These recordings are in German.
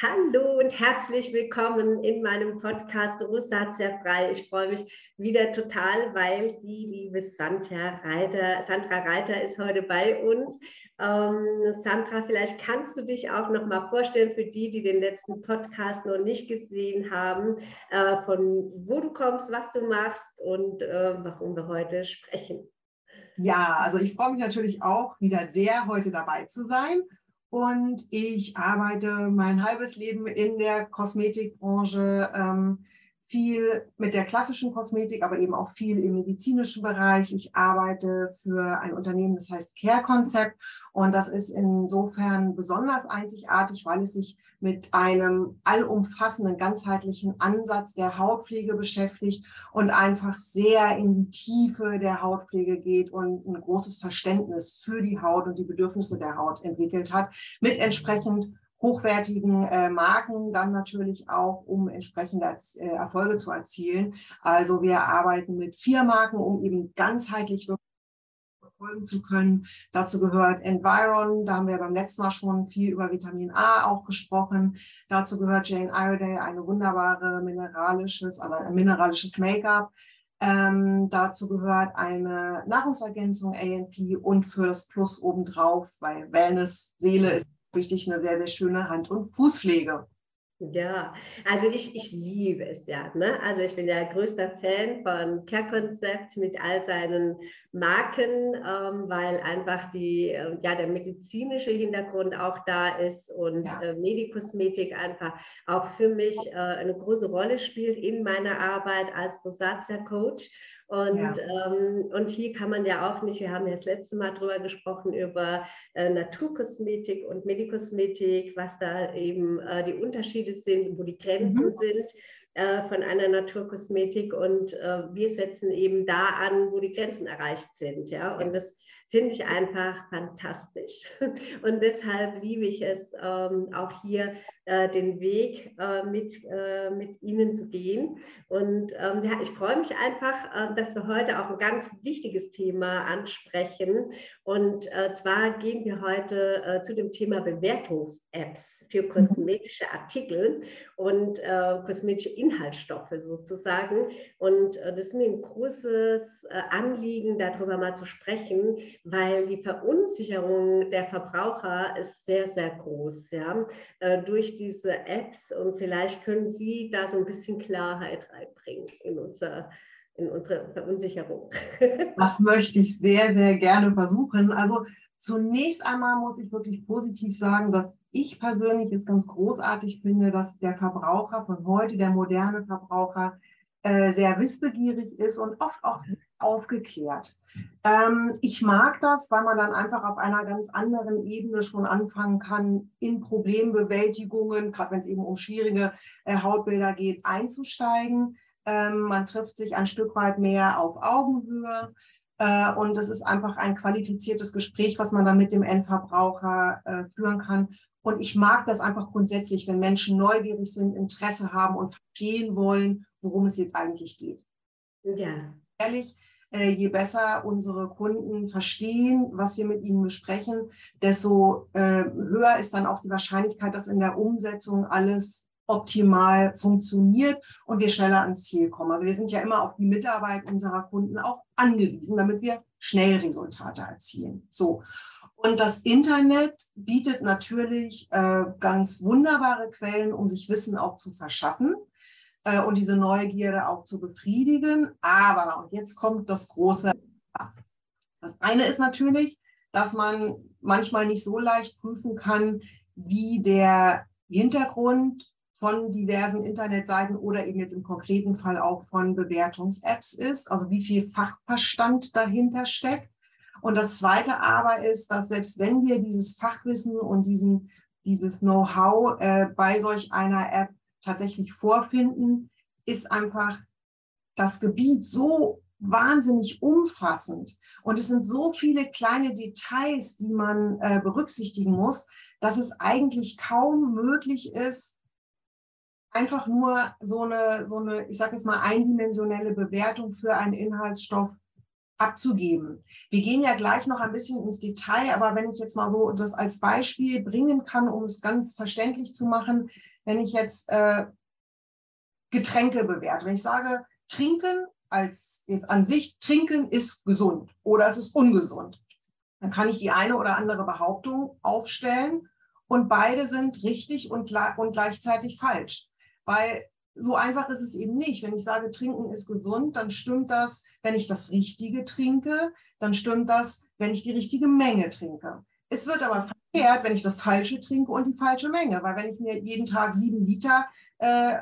Hallo und herzlich willkommen in meinem Podcast Rosatia frei. Ich freue mich wieder total, weil die liebe Sandra Reiter, Sandra Reiter ist heute bei uns. Ähm, Sandra, vielleicht kannst du dich auch noch mal vorstellen für die, die den letzten Podcast noch nicht gesehen haben, äh, von wo du kommst, was du machst und äh, warum wir heute sprechen. Ja, also ich freue mich natürlich auch wieder sehr, heute dabei zu sein. Und ich arbeite mein halbes Leben in der Kosmetikbranche, ähm, viel mit der klassischen Kosmetik, aber eben auch viel im medizinischen Bereich. Ich arbeite für ein Unternehmen, das heißt Care Concept. Und das ist insofern besonders einzigartig, weil es sich mit einem allumfassenden, ganzheitlichen Ansatz der Hautpflege beschäftigt und einfach sehr in die Tiefe der Hautpflege geht und ein großes Verständnis für die Haut und die Bedürfnisse der Haut entwickelt hat, mit entsprechend hochwertigen äh, Marken dann natürlich auch, um entsprechende äh, Erfolge zu erzielen. Also wir arbeiten mit vier Marken, um eben ganzheitlich verfolgen zu können. Dazu gehört Environ, da haben wir beim letzten Mal schon viel über Vitamin A auch gesprochen. Dazu gehört Jane Iredale, eine wunderbare mineralisches, aber ein mineralisches Make-up. Ähm, dazu gehört eine Nahrungsergänzung ANP und für das Plus obendrauf, weil Wellness, Seele ist richtig eine sehr, sehr schöne Hand- und Fußpflege. Ja, also ich, ich liebe es ja. Ne? Also ich bin ja größter Fan von Care Concept mit all seinen Marken, ähm, weil einfach die, äh, ja, der medizinische Hintergrund auch da ist und ja. äh, Medikosmetik einfach auch für mich äh, eine große Rolle spielt in meiner Arbeit als Rosatia Coach. Und, ja. ähm, und hier kann man ja auch nicht, wir haben ja das letzte Mal drüber gesprochen, über äh, Naturkosmetik und Medikosmetik, was da eben äh, die Unterschiede sind, wo die Grenzen mhm. sind äh, von einer Naturkosmetik. Und äh, wir setzen eben da an, wo die Grenzen erreicht sind. Ja? Und das finde ich einfach fantastisch. Und deshalb liebe ich es, ähm, auch hier äh, den Weg äh, mit, äh, mit Ihnen zu gehen. Und ähm, ja, ich freue mich einfach, äh, dass wir heute auch ein ganz wichtiges Thema ansprechen. Und äh, zwar gehen wir heute äh, zu dem Thema Bewertungs-Apps für mhm. kosmetische Artikel und kosmetische Inhaltsstoffe sozusagen. Und das ist mir ein großes Anliegen, darüber mal zu sprechen, weil die Verunsicherung der Verbraucher ist sehr, sehr groß. Ja? durch diese Apps und vielleicht können Sie da so ein bisschen Klarheit reinbringen in, unser, in unsere Verunsicherung. Das möchte ich sehr, sehr gerne versuchen. Also zunächst einmal muss ich wirklich positiv sagen, dass ich persönlich es ganz großartig finde, dass der Verbraucher von heute, der moderne Verbraucher, äh, sehr wissbegierig ist und oft auch sehr aufgeklärt. Ähm, ich mag das, weil man dann einfach auf einer ganz anderen Ebene schon anfangen kann, in Problembewältigungen, gerade wenn es eben um schwierige äh, Hautbilder geht, einzusteigen. Ähm, man trifft sich ein Stück weit mehr auf Augenhöhe. Äh, und es ist einfach ein qualifiziertes Gespräch, was man dann mit dem Endverbraucher äh, führen kann. Und ich mag das einfach grundsätzlich, wenn Menschen neugierig sind, Interesse haben und verstehen wollen, worum es jetzt eigentlich geht. Ja. Ehrlich, äh, je besser unsere Kunden verstehen, was wir mit ihnen besprechen, desto äh, höher ist dann auch die Wahrscheinlichkeit, dass in der Umsetzung alles optimal funktioniert und wir schneller ans Ziel kommen. Also wir sind ja immer auf die Mitarbeit unserer Kunden auch angewiesen, damit wir schnell Resultate erzielen. So. Und das Internet bietet natürlich äh, ganz wunderbare Quellen, um sich Wissen auch zu verschaffen äh, und diese Neugierde auch zu befriedigen. Aber, und jetzt kommt das große. Das eine ist natürlich, dass man manchmal nicht so leicht prüfen kann, wie der Hintergrund von diversen Internetseiten oder eben jetzt im konkreten Fall auch von Bewertungs-Apps ist, also wie viel Fachverstand dahinter steckt. Und das Zweite aber ist, dass selbst wenn wir dieses Fachwissen und diesen, dieses Know-how äh, bei solch einer App tatsächlich vorfinden, ist einfach das Gebiet so wahnsinnig umfassend und es sind so viele kleine Details, die man äh, berücksichtigen muss, dass es eigentlich kaum möglich ist, einfach nur so eine, so eine, ich sage jetzt mal, eindimensionelle Bewertung für einen Inhaltsstoff abzugeben. Wir gehen ja gleich noch ein bisschen ins Detail, aber wenn ich jetzt mal so das als Beispiel bringen kann, um es ganz verständlich zu machen, wenn ich jetzt äh, Getränke bewerte, wenn ich sage, trinken als jetzt an sich, trinken ist gesund oder es ist ungesund, dann kann ich die eine oder andere Behauptung aufstellen und beide sind richtig und, und gleichzeitig falsch. Weil so einfach ist es eben nicht. Wenn ich sage, trinken ist gesund, dann stimmt das, wenn ich das Richtige trinke, dann stimmt das, wenn ich die richtige Menge trinke. Es wird aber verkehrt, wenn ich das Falsche trinke und die falsche Menge, weil wenn ich mir jeden Tag sieben Liter, äh,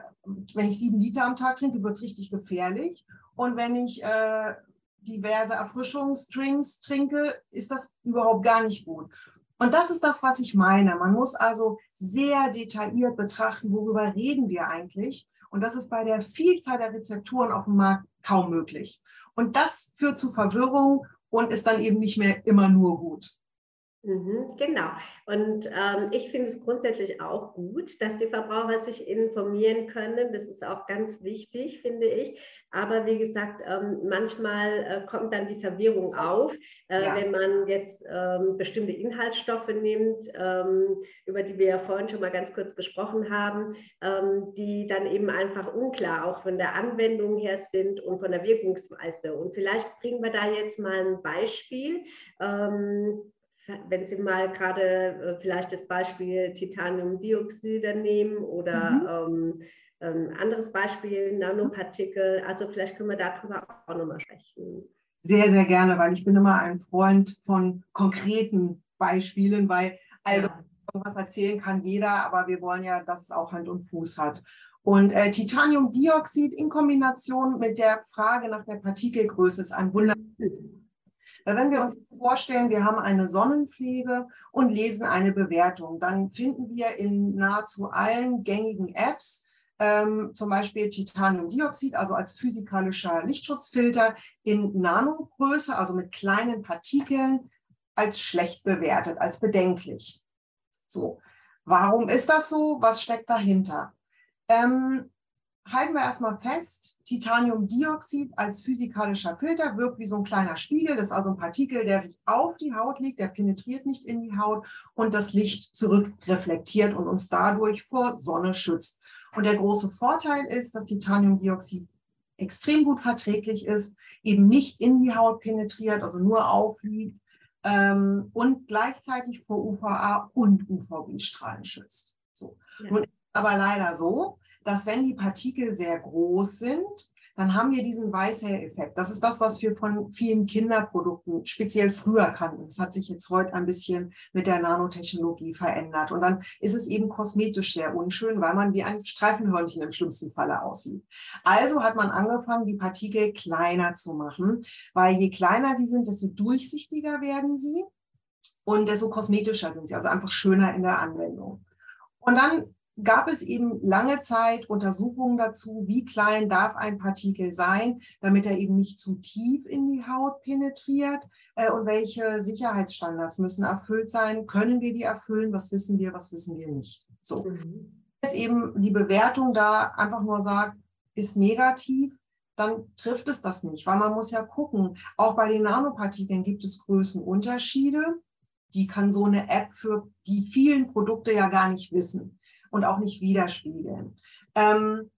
wenn ich sieben Liter am Tag trinke, wird es richtig gefährlich. Und wenn ich äh, diverse Erfrischungsdrinks trinke, ist das überhaupt gar nicht gut. Und das ist das, was ich meine. Man muss also sehr detailliert betrachten, worüber reden wir eigentlich. Und das ist bei der Vielzahl der Rezepturen auf dem Markt kaum möglich. Und das führt zu Verwirrung und ist dann eben nicht mehr immer nur gut. Mhm, genau. Und ähm, ich finde es grundsätzlich auch gut, dass die Verbraucher sich informieren können. Das ist auch ganz wichtig, finde ich. Aber wie gesagt, ähm, manchmal äh, kommt dann die Verwirrung auf, äh, ja. wenn man jetzt ähm, bestimmte Inhaltsstoffe nimmt, ähm, über die wir ja vorhin schon mal ganz kurz gesprochen haben, ähm, die dann eben einfach unklar auch von der Anwendung her sind und von der Wirkungsweise. Und vielleicht bringen wir da jetzt mal ein Beispiel ähm, wenn Sie mal gerade äh, vielleicht das Beispiel Titaniumdioxid nehmen oder mhm. ähm, ähm, anderes Beispiel, Nanopartikel, also vielleicht können wir darüber auch nochmal sprechen. Sehr, sehr gerne, weil ich bin immer ein Freund von konkreten Beispielen, weil also ja. was erzählen kann jeder, aber wir wollen ja, dass es auch Hand und Fuß hat. Und äh, Titaniumdioxid in Kombination mit der Frage nach der Partikelgröße ist ein Wunder. Wenn wir uns vorstellen, wir haben eine Sonnenpflege und lesen eine Bewertung, dann finden wir in nahezu allen gängigen Apps ähm, zum Beispiel Titaniumdioxid, also als physikalischer Lichtschutzfilter in Nanogröße, also mit kleinen Partikeln, als schlecht bewertet, als bedenklich. So, warum ist das so? Was steckt dahinter? Ähm, halten wir erstmal fest, Titaniumdioxid als physikalischer Filter wirkt wie so ein kleiner Spiegel. Das ist also ein Partikel, der sich auf die Haut legt, der penetriert nicht in die Haut und das Licht zurückreflektiert und uns dadurch vor Sonne schützt. Und der große Vorteil ist, dass Titaniumdioxid extrem gut verträglich ist, eben nicht in die Haut penetriert, also nur aufliegt ähm, und gleichzeitig vor UVA und UVB-Strahlen schützt. So. Ja. Nun ist aber leider so, dass wenn die Partikel sehr groß sind, dann haben wir diesen Weißhair-Effekt. Das ist das, was wir von vielen Kinderprodukten speziell früher kannten. Das hat sich jetzt heute ein bisschen mit der Nanotechnologie verändert. Und dann ist es eben kosmetisch sehr unschön, weil man wie ein Streifenhörnchen im schlimmsten Falle aussieht. Also hat man angefangen, die Partikel kleiner zu machen, weil je kleiner sie sind, desto durchsichtiger werden sie und desto kosmetischer sind sie, also einfach schöner in der Anwendung. Und dann gab es eben lange Zeit Untersuchungen dazu, wie klein darf ein Partikel sein, damit er eben nicht zu tief in die Haut penetriert äh, und welche Sicherheitsstandards müssen erfüllt sein, können wir die erfüllen, was wissen wir, was wissen wir nicht. So. Mhm. Jetzt eben die Bewertung da einfach nur sagt, ist negativ, dann trifft es das nicht, weil man muss ja gucken, auch bei den Nanopartikeln gibt es Größenunterschiede. Die kann so eine App für die vielen Produkte ja gar nicht wissen und auch nicht widerspiegeln. Ähm,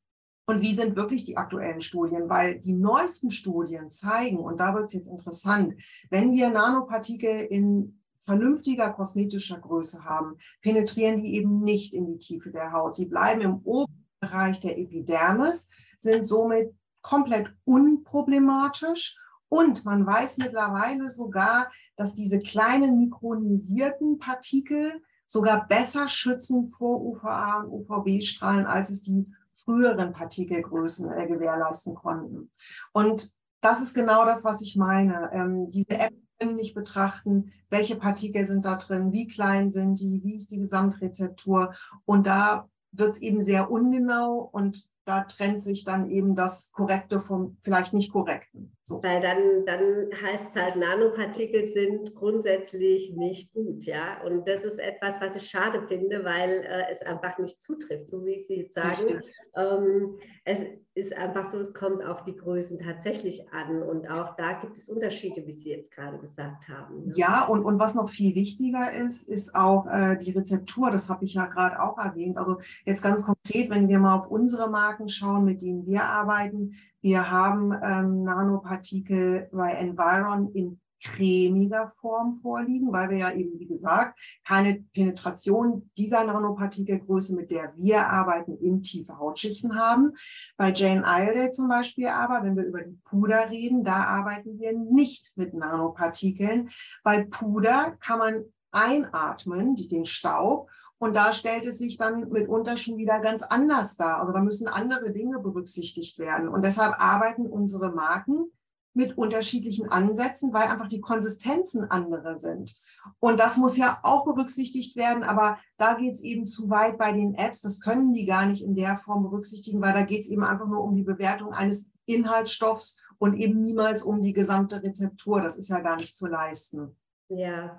und wie sind wirklich die aktuellen Studien? Weil die neuesten Studien zeigen, und da wird es jetzt interessant, wenn wir Nanopartikel in vernünftiger kosmetischer Größe haben, penetrieren die eben nicht in die Tiefe der Haut. Sie bleiben im oberen Bereich der Epidermis, sind somit komplett unproblematisch. Und man weiß mittlerweile sogar, dass diese kleinen mikronisierten Partikel sogar besser schützen vor UVA und UVB-Strahlen, als es die früheren Partikelgrößen äh, gewährleisten konnten. Und das ist genau das, was ich meine. Ähm, diese App können nicht betrachten, welche Partikel sind da drin, wie klein sind die, wie ist die Gesamtrezeptur. Und da wird es eben sehr ungenau und da trennt sich dann eben das Korrekte vom vielleicht nicht Korrekten. So. Weil dann, dann heißt es halt, Nanopartikel sind grundsätzlich nicht gut, ja. Und das ist etwas, was ich schade finde, weil äh, es einfach nicht zutrifft, so wie Sie jetzt sagen. Ähm, es ist einfach so, es kommt auf die Größen tatsächlich an. Und auch da gibt es Unterschiede, wie Sie jetzt gerade gesagt haben. Ne? Ja, und, und was noch viel wichtiger ist, ist auch äh, die Rezeptur. Das habe ich ja gerade auch erwähnt. Also jetzt ganz konkret, wenn wir mal auf unsere Marken schauen, mit denen wir arbeiten. Wir haben ähm, Nanopartikel bei Environ in cremiger Form vorliegen, weil wir ja eben, wie gesagt, keine Penetration dieser Nanopartikelgröße, mit der wir arbeiten, in tiefe Hautschichten haben. Bei Jane Iredale zum Beispiel aber, wenn wir über die Puder reden, da arbeiten wir nicht mit Nanopartikeln. Bei Puder kann man einatmen, den Staub, und da stellt es sich dann mitunter schon wieder ganz anders dar. Also da müssen andere Dinge berücksichtigt werden. Und deshalb arbeiten unsere Marken mit unterschiedlichen Ansätzen, weil einfach die Konsistenzen andere sind. Und das muss ja auch berücksichtigt werden, aber da geht es eben zu weit bei den Apps. Das können die gar nicht in der Form berücksichtigen, weil da geht es eben einfach nur um die Bewertung eines Inhaltsstoffs und eben niemals um die gesamte Rezeptur. Das ist ja gar nicht zu leisten. Ja,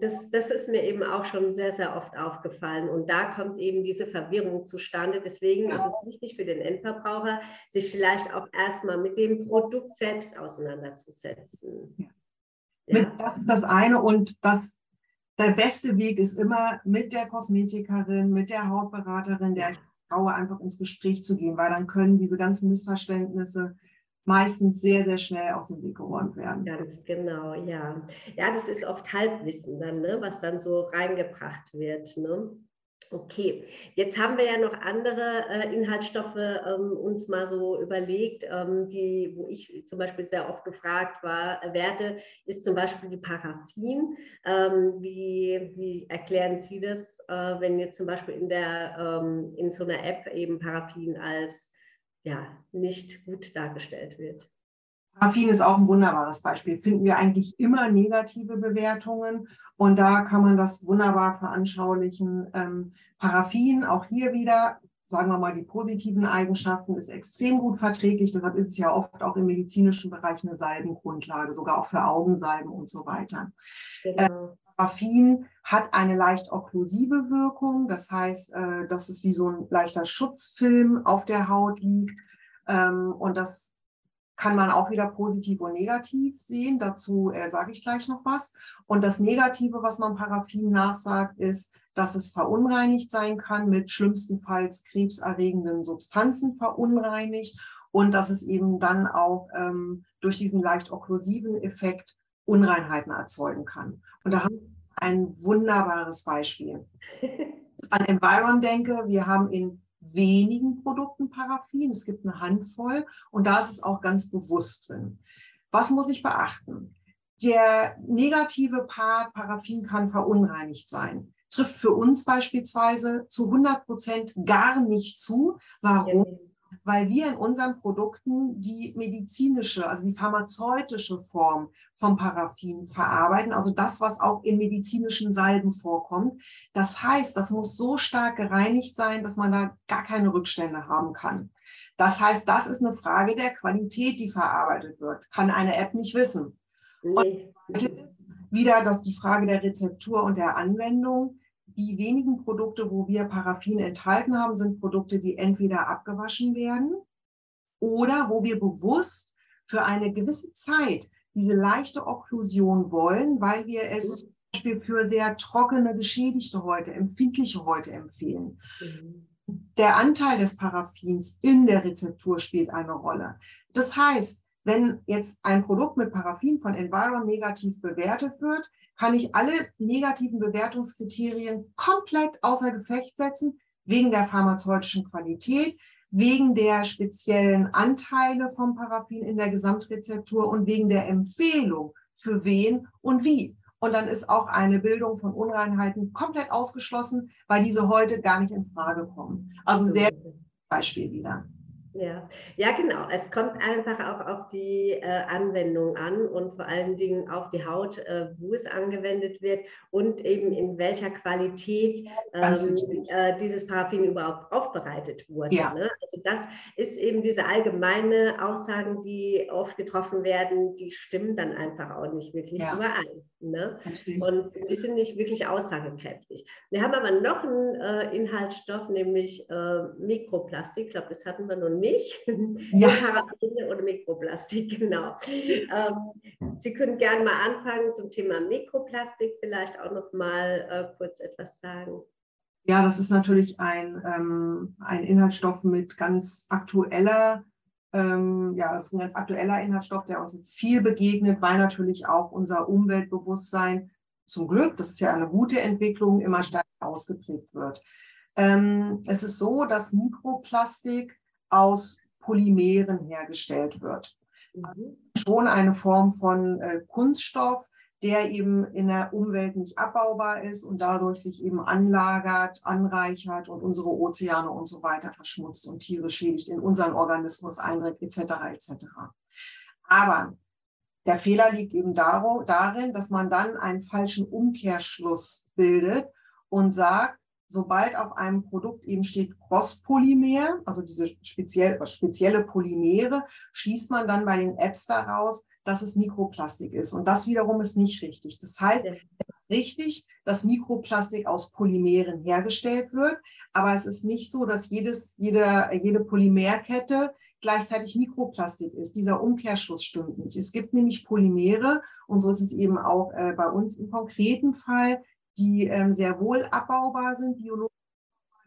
das, das ist mir eben auch schon sehr, sehr oft aufgefallen. Und da kommt eben diese Verwirrung zustande. Deswegen ist es wichtig für den Endverbraucher, sich vielleicht auch erstmal mit dem Produkt selbst auseinanderzusetzen. Ja. Ja. Das ist das eine. Und das, der beste Weg ist immer mit der Kosmetikerin, mit der Hautberaterin, der Frau einfach ins Gespräch zu gehen, weil dann können diese ganzen Missverständnisse meistens sehr, sehr schnell aus dem Weg geräumt werden. Ganz genau, ja. Ja, das ist oft Halbwissen dann, ne, was dann so reingebracht wird. Ne? Okay, jetzt haben wir ja noch andere äh, Inhaltsstoffe ähm, uns mal so überlegt, ähm, die, wo ich zum Beispiel sehr oft gefragt war, äh, werde, ist zum Beispiel die Paraffin. Ähm, wie, wie erklären Sie das, äh, wenn jetzt zum Beispiel in, der, ähm, in so einer App eben Paraffin als ja, nicht gut dargestellt wird. Paraffin ist auch ein wunderbares Beispiel. Finden wir eigentlich immer negative Bewertungen und da kann man das wunderbar veranschaulichen. Ähm, Paraffin, auch hier wieder, sagen wir mal, die positiven Eigenschaften ist extrem gut verträglich. Deshalb ist es ja oft auch im medizinischen Bereich eine Salbengrundlage, sogar auch für Augensalben und so weiter. Genau. Äh, Paraffin hat eine leicht okklusive Wirkung. Das heißt, äh, dass es wie so ein leichter Schutzfilm auf der Haut liegt. Ähm, und das kann man auch wieder positiv und negativ sehen. Dazu äh, sage ich gleich noch was. Und das Negative, was man Paraffin nachsagt, ist, dass es verunreinigt sein kann, mit schlimmstenfalls krebserregenden Substanzen verunreinigt und dass es eben dann auch ähm, durch diesen leicht okklusiven Effekt Unreinheiten erzeugen kann. Und da haben ein wunderbares Beispiel. An Environ denke, wir haben in wenigen Produkten Paraffin, es gibt eine Handvoll und da ist es auch ganz bewusst drin. Was muss ich beachten? Der negative Part Paraffin kann verunreinigt sein. Trifft für uns beispielsweise zu 100 Prozent gar nicht zu. Warum? Weil wir in unseren Produkten die medizinische, also die pharmazeutische Form vom Paraffin verarbeiten, also das, was auch in medizinischen Salben vorkommt. Das heißt, das muss so stark gereinigt sein, dass man da gar keine Rückstände haben kann. Das heißt, das ist eine Frage der Qualität, die verarbeitet wird. Kann eine App nicht wissen. Und wieder die Frage der Rezeptur und der Anwendung die wenigen Produkte, wo wir Paraffin enthalten haben, sind Produkte, die entweder abgewaschen werden oder wo wir bewusst für eine gewisse Zeit diese leichte Okklusion wollen, weil wir es zum Beispiel für sehr trockene, geschädigte Häute, empfindliche Häute empfehlen. Mhm. Der Anteil des Paraffins in der Rezeptur spielt eine Rolle. Das heißt, wenn jetzt ein Produkt mit Paraffin von Environ negativ bewertet wird, kann ich alle negativen Bewertungskriterien komplett außer Gefecht setzen, wegen der pharmazeutischen Qualität, wegen der speziellen Anteile vom Paraffin in der Gesamtrezeptur und wegen der Empfehlung für wen und wie. Und dann ist auch eine Bildung von Unreinheiten komplett ausgeschlossen, weil diese heute gar nicht in Frage kommen. Also sehr Beispiel wieder. Ja, ja, genau. Es kommt einfach auch auf die äh, Anwendung an und vor allen Dingen auf die Haut, äh, wo es angewendet wird und eben in welcher Qualität ähm, äh, dieses Paraffin überhaupt aufbereitet wurde. Ja. Ne? Also das ist eben diese allgemeine Aussagen, die oft getroffen werden, die stimmen dann einfach auch nicht wirklich ja. überein. Ne? Und die sind nicht wirklich aussagekräftig. Wir haben aber noch einen äh, Inhaltsstoff, nämlich äh, Mikroplastik. Ich glaube, das hatten wir noch nicht. Ja. Parabene oder Mikroplastik, genau. Ähm, Sie können gerne mal anfangen zum Thema Mikroplastik, vielleicht auch noch mal äh, kurz etwas sagen. Ja, das ist natürlich ein, ähm, ein Inhaltsstoff mit ganz aktueller ähm, ja, das ist ein ganz aktueller Inhaltsstoff, der uns jetzt viel begegnet, weil natürlich auch unser Umweltbewusstsein zum Glück, das ist ja eine gute Entwicklung, immer stärker ausgeprägt wird. Ähm, es ist so, dass Mikroplastik aus Polymeren hergestellt wird. Mhm. Schon eine Form von äh, Kunststoff, der eben in der Umwelt nicht abbaubar ist und dadurch sich eben anlagert, anreichert und unsere Ozeane und so weiter verschmutzt und Tiere schädigt, in unseren Organismus eindringt, etc. etc. Aber der Fehler liegt eben darin, dass man dann einen falschen Umkehrschluss bildet und sagt, sobald auf einem Produkt eben steht Crosspolymer, also diese speziell, spezielle Polymere, schließt man dann bei den Apps daraus, dass es Mikroplastik ist. Und das wiederum ist nicht richtig. Das heißt, es ist richtig, dass Mikroplastik aus Polymeren hergestellt wird, aber es ist nicht so, dass jedes, jede, jede Polymerkette gleichzeitig Mikroplastik ist. Dieser Umkehrschluss stimmt nicht. Es gibt nämlich Polymere, und so ist es eben auch äh, bei uns im konkreten Fall, die ähm, sehr wohl abbaubar sind, biologisch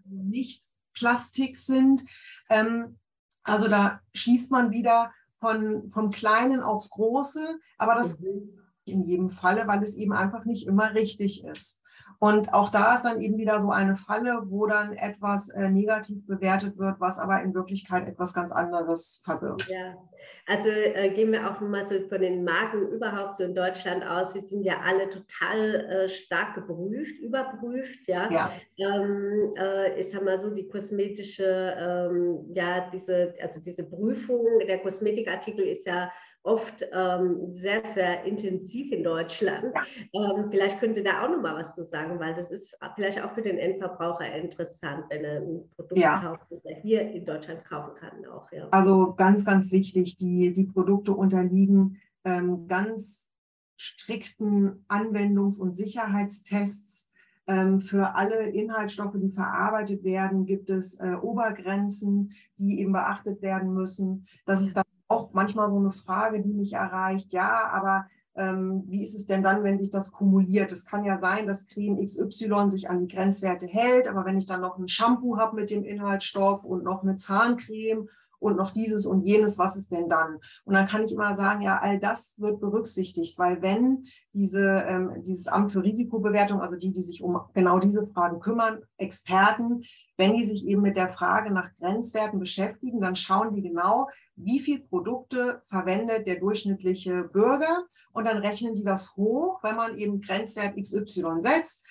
nicht Plastik sind. Ähm, also da schließt man wieder von, vom Kleinen aufs Große, aber das mhm. in jedem Falle, weil es eben einfach nicht immer richtig ist. Und auch da ist dann eben wieder so eine Falle, wo dann etwas äh, negativ bewertet wird, was aber in Wirklichkeit etwas ganz anderes verbirgt. Ja, also äh, gehen wir auch mal so von den Marken überhaupt so in Deutschland aus. Sie sind ja alle total äh, stark geprüft, überprüft. Ja, ja. Ähm, äh, ich sag mal so, die kosmetische, ähm, ja, diese, also diese Prüfung der Kosmetikartikel ist ja oft ähm, sehr, sehr intensiv in Deutschland. Ähm, vielleicht können Sie da auch noch mal was zu sagen, weil das ist vielleicht auch für den Endverbraucher interessant, wenn er ein Produkt ja. kauft, das er hier in Deutschland kaufen kann. Auch, ja. Also ganz, ganz wichtig, die, die Produkte unterliegen ähm, ganz strikten Anwendungs- und Sicherheitstests. Ähm, für alle Inhaltsstoffe, die verarbeitet werden, gibt es äh, Obergrenzen, die eben beachtet werden müssen. Das ist dann auch manchmal so eine Frage, die mich erreicht. Ja, aber ähm, wie ist es denn dann, wenn sich das kumuliert? Es kann ja sein, dass Creme XY sich an die Grenzwerte hält, aber wenn ich dann noch ein Shampoo habe mit dem Inhaltsstoff und noch eine Zahncreme und noch dieses und jenes, was ist denn dann? Und dann kann ich immer sagen, ja, all das wird berücksichtigt, weil wenn diese, ähm, dieses Amt für Risikobewertung, also die, die sich um genau diese Fragen kümmern, Experten, wenn die sich eben mit der Frage nach Grenzwerten beschäftigen, dann schauen die genau, wie viel Produkte verwendet der durchschnittliche Bürger und dann rechnen die das hoch, wenn man eben Grenzwert XY setzt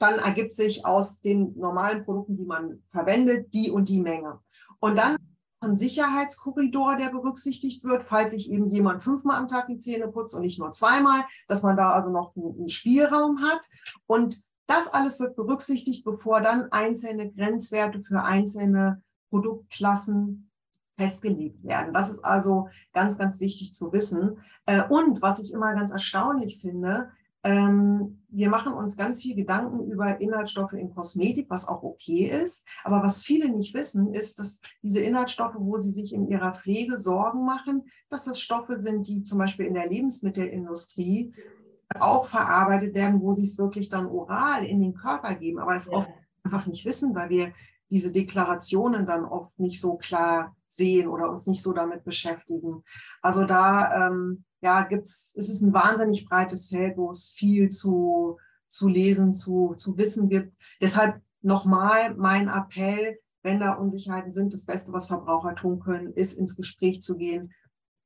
dann ergibt sich aus den normalen Produkten, die man verwendet, die und die Menge. Und dann Sicherheitskorridor, der berücksichtigt wird, falls sich eben jemand fünfmal am Tag die Zähne putzt und nicht nur zweimal, dass man da also noch einen Spielraum hat. Und das alles wird berücksichtigt, bevor dann einzelne Grenzwerte für einzelne Produktklassen festgelegt werden. Das ist also ganz, ganz wichtig zu wissen. Äh, und was ich immer ganz erstaunlich finde, ähm, wir machen uns ganz viel Gedanken über Inhaltsstoffe in Kosmetik, was auch okay ist. Aber was viele nicht wissen, ist, dass diese Inhaltsstoffe, wo sie sich in ihrer Pflege Sorgen machen, dass das Stoffe sind, die zum Beispiel in der Lebensmittelindustrie auch verarbeitet werden, wo sie es wirklich dann oral in den Körper geben, aber es ja. oft einfach nicht wissen, weil wir diese Deklarationen dann oft nicht so klar sehen oder uns nicht so damit beschäftigen. Also da ähm, ja, gibt's, es ist ein wahnsinnig breites Feld, wo es viel zu, zu lesen, zu, zu wissen gibt. Deshalb nochmal mein Appell, wenn da Unsicherheiten sind, das Beste, was Verbraucher tun können, ist ins Gespräch zu gehen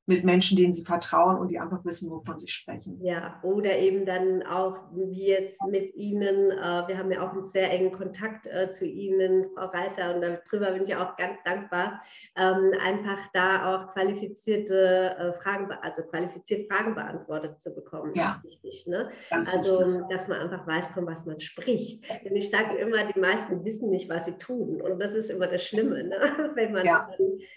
mit Menschen, denen sie vertrauen und die einfach wissen, wovon sie sprechen. Ja, oder eben dann auch wie jetzt mit Ihnen. Äh, wir haben ja auch einen sehr engen Kontakt äh, zu Ihnen, Frau Reiter, und darüber bin ich auch ganz dankbar. Ähm, einfach da auch qualifizierte äh, Fragen, also qualifiziert Fragen beantwortet zu bekommen, ja. ist wichtig. Ne? also, wichtig. dass man einfach weiß, von was man spricht. Denn ich sage immer, die meisten wissen nicht, was sie tun. Und das ist immer das Schlimme, ne? wenn man ja.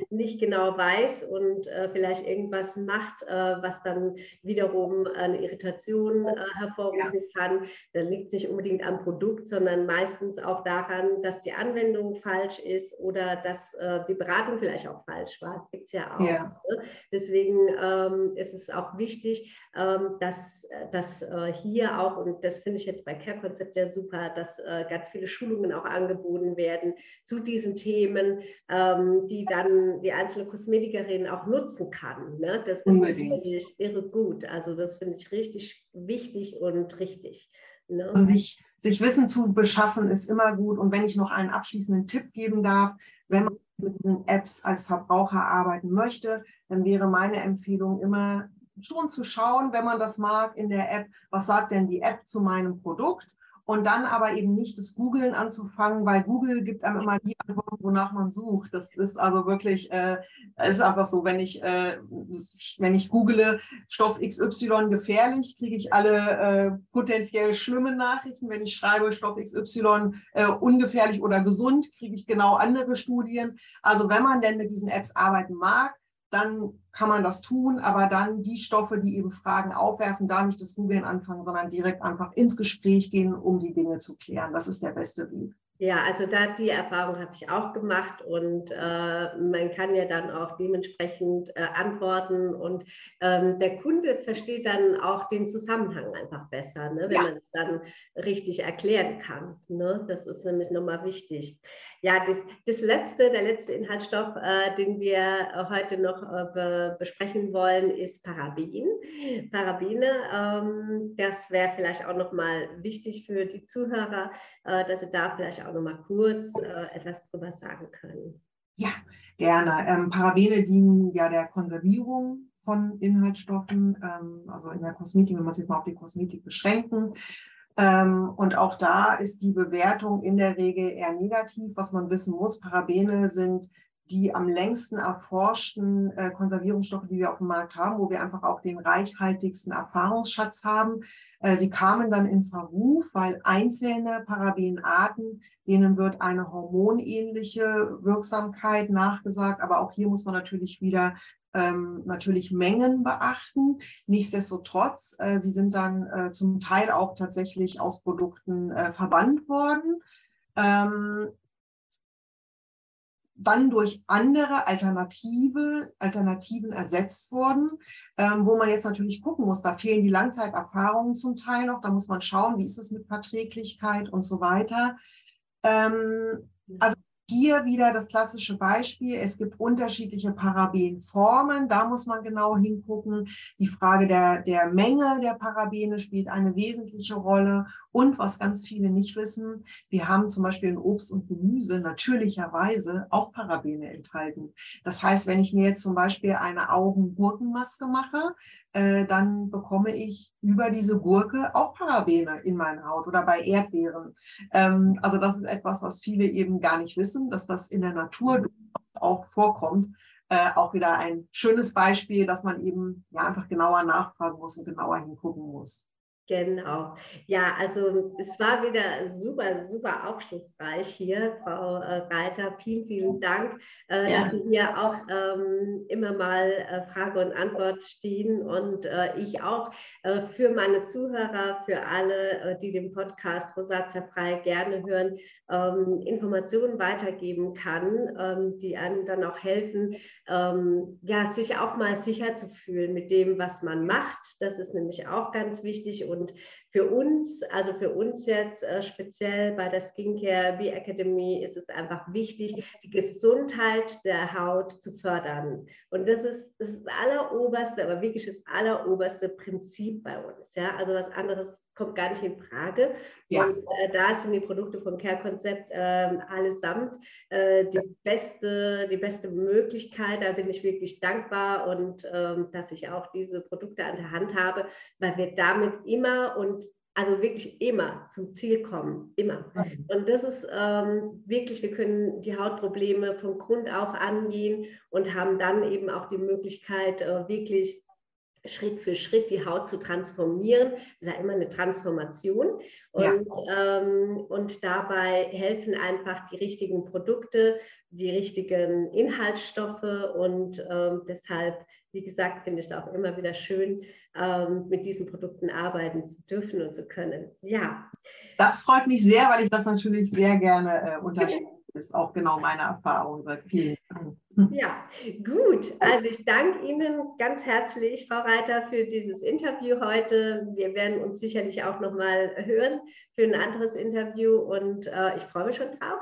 nicht genau weiß und vielleicht irgendwie irgendwas macht, äh, was dann wiederum eine Irritation äh, hervorrufen ja. kann, dann liegt es nicht unbedingt am Produkt, sondern meistens auch daran, dass die Anwendung falsch ist oder dass äh, die Beratung vielleicht auch falsch war. Das gibt es ja auch. Ja. Ne? Deswegen ähm, ist es auch wichtig, ähm, dass, dass hier auch, und das finde ich jetzt bei Care-Konzept ja super, dass ganz viele Schulungen auch angeboten werden zu diesen Themen, ähm, die dann die einzelne Kosmetikerin auch nutzen kann. Ne? Das ist Unbedingt. natürlich irre gut. Also das finde ich richtig wichtig und richtig. Ne? Also sich, sich Wissen zu beschaffen ist immer gut. Und wenn ich noch einen abschließenden Tipp geben darf, wenn man mit den Apps als Verbraucher arbeiten möchte, dann wäre meine Empfehlung immer schon zu schauen, wenn man das mag in der App, was sagt denn die App zu meinem Produkt und dann aber eben nicht das Googlen anzufangen, weil Google gibt einem immer die Antworten, wonach man sucht. Das ist also wirklich, äh, ist einfach so, wenn ich, äh, wenn ich google Stoff XY gefährlich, kriege ich alle äh, potenziell schlimmen Nachrichten. Wenn ich schreibe Stoff XY äh, ungefährlich oder gesund, kriege ich genau andere Studien. Also wenn man denn mit diesen Apps arbeiten mag, dann kann man das tun, aber dann die Stoffe, die eben Fragen aufwerfen, da nicht das Googeln anfangen, sondern direkt einfach ins Gespräch gehen, um die Dinge zu klären. Das ist der beste Weg. Ja, also da die Erfahrung habe ich auch gemacht und äh, man kann ja dann auch dementsprechend äh, antworten und ähm, der Kunde versteht dann auch den Zusammenhang einfach besser, ne, wenn ja. man es dann richtig erklären kann. Ne? Das ist nämlich nochmal wichtig. Ja, das, das letzte, der letzte Inhaltsstoff, äh, den wir heute noch äh, be besprechen wollen, ist Paraben. Parabene, ähm, das wäre vielleicht auch nochmal wichtig für die Zuhörer, äh, dass sie da vielleicht auch nochmal kurz äh, etwas drüber sagen können. Ja, gerne. Ähm, Parabene dienen ja der Konservierung von Inhaltsstoffen, ähm, also in der Kosmetik, wenn wir uns jetzt mal auf die Kosmetik beschränken. Ähm, und auch da ist die Bewertung in der Regel eher negativ. Was man wissen muss, Parabene sind die am längsten erforschten äh, Konservierungsstoffe, die wir auf dem Markt haben, wo wir einfach auch den reichhaltigsten Erfahrungsschatz haben. Äh, sie kamen dann in Verruf, weil einzelne Parabenarten, denen wird eine hormonähnliche Wirksamkeit nachgesagt. Aber auch hier muss man natürlich wieder ähm, natürlich Mengen beachten. Nichtsdestotrotz, äh, sie sind dann äh, zum Teil auch tatsächlich aus Produkten äh, verbannt worden. Ähm, dann durch andere Alternative, Alternativen ersetzt worden, ähm, wo man jetzt natürlich gucken muss, da fehlen die Langzeiterfahrungen zum Teil noch, da muss man schauen, wie ist es mit Verträglichkeit und so weiter. Ähm, also hier wieder das klassische Beispiel. Es gibt unterschiedliche Parabenformen. Da muss man genau hingucken. Die Frage der, der Menge der Parabene spielt eine wesentliche Rolle. Und was ganz viele nicht wissen, wir haben zum Beispiel in Obst und Gemüse natürlicherweise auch Parabene enthalten. Das heißt, wenn ich mir jetzt zum Beispiel eine Augen-Gurkenmaske mache, äh, dann bekomme ich über diese Gurke auch Parabene in meine Haut oder bei Erdbeeren. Ähm, also das ist etwas, was viele eben gar nicht wissen, dass das in der Natur auch vorkommt. Äh, auch wieder ein schönes Beispiel, dass man eben ja einfach genauer nachfragen muss und genauer hingucken muss. Genau. Ja, also es war wieder super, super aufschlussreich hier, Frau äh, Reiter. Vielen, vielen Dank, äh, ja. dass Sie hier auch ähm, immer mal äh, Frage und Antwort stehen und äh, ich auch äh, für meine Zuhörer, für alle, äh, die den Podcast Rosatia frei gerne hören, ähm, Informationen weitergeben kann, ähm, die einem dann auch helfen, ähm, ja, sich auch mal sicher zu fühlen mit dem, was man macht. Das ist nämlich auch ganz wichtig und für uns, also für uns jetzt äh, speziell bei der Skincare Bee Academy ist es einfach wichtig, die Gesundheit der Haut zu fördern. Und das ist das, ist das alleroberste, aber wirklich das alleroberste Prinzip bei uns. Ja? Also was anderes kommt gar nicht in Frage. Ja. Und äh, da sind die Produkte von Care Concept äh, allesamt äh, die, beste, die beste Möglichkeit. Da bin ich wirklich dankbar und ähm, dass ich auch diese Produkte an der Hand habe, weil wir damit immer und also wirklich immer zum Ziel kommen, immer. Mhm. Und das ist ähm, wirklich, wir können die Hautprobleme von Grund auf angehen und haben dann eben auch die Möglichkeit, äh, wirklich Schritt für Schritt die Haut zu transformieren. Es ist ja immer eine Transformation. Und, ja. ähm, und dabei helfen einfach die richtigen Produkte, die richtigen Inhaltsstoffe. Und ähm, deshalb, wie gesagt, finde ich es auch immer wieder schön, ähm, mit diesen Produkten arbeiten zu dürfen und zu können. Ja. Das freut mich sehr, weil ich das natürlich sehr gerne äh, unterstütze. Das ist auch genau meine Erfahrung vielen Jahren. Ja, gut. Also ich danke Ihnen ganz herzlich, Frau Reiter, für dieses Interview heute. Wir werden uns sicherlich auch noch mal hören für ein anderes Interview und äh, ich freue mich schon drauf.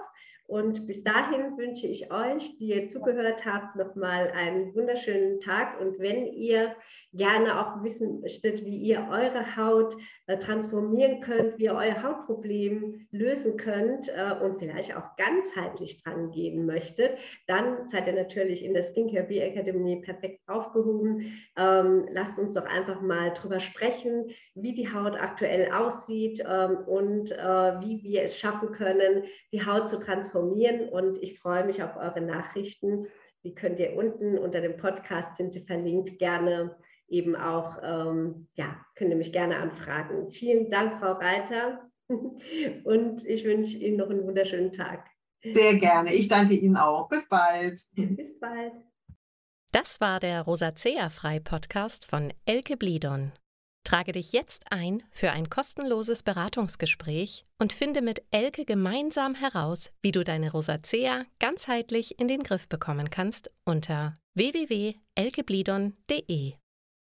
Und bis dahin wünsche ich euch, die ihr zugehört habt, nochmal einen wunderschönen Tag. Und wenn ihr gerne auch wissen möchtet, wie ihr eure Haut äh, transformieren könnt, wie ihr euer Hautproblem lösen könnt äh, und vielleicht auch ganzheitlich dran gehen möchtet, dann seid ihr natürlich in der Skincare Bee Academy perfekt aufgehoben. Ähm, lasst uns doch einfach mal drüber sprechen, wie die Haut aktuell aussieht ähm, und äh, wie wir es schaffen können, die Haut zu transformieren informieren und ich freue mich auf eure Nachrichten. Die könnt ihr unten unter dem Podcast, sind sie verlinkt, gerne eben auch, ähm, ja, könnt ihr mich gerne anfragen. Vielen Dank, Frau Reiter. Und ich wünsche Ihnen noch einen wunderschönen Tag. Sehr gerne. Ich danke Ihnen auch. Bis bald. Bis bald. Das war der Rosacea-Frei-Podcast von Elke Blidon. Trage dich jetzt ein für ein kostenloses Beratungsgespräch und finde mit Elke gemeinsam heraus, wie du deine Rosacea ganzheitlich in den Griff bekommen kannst unter www.elkeblidon.de.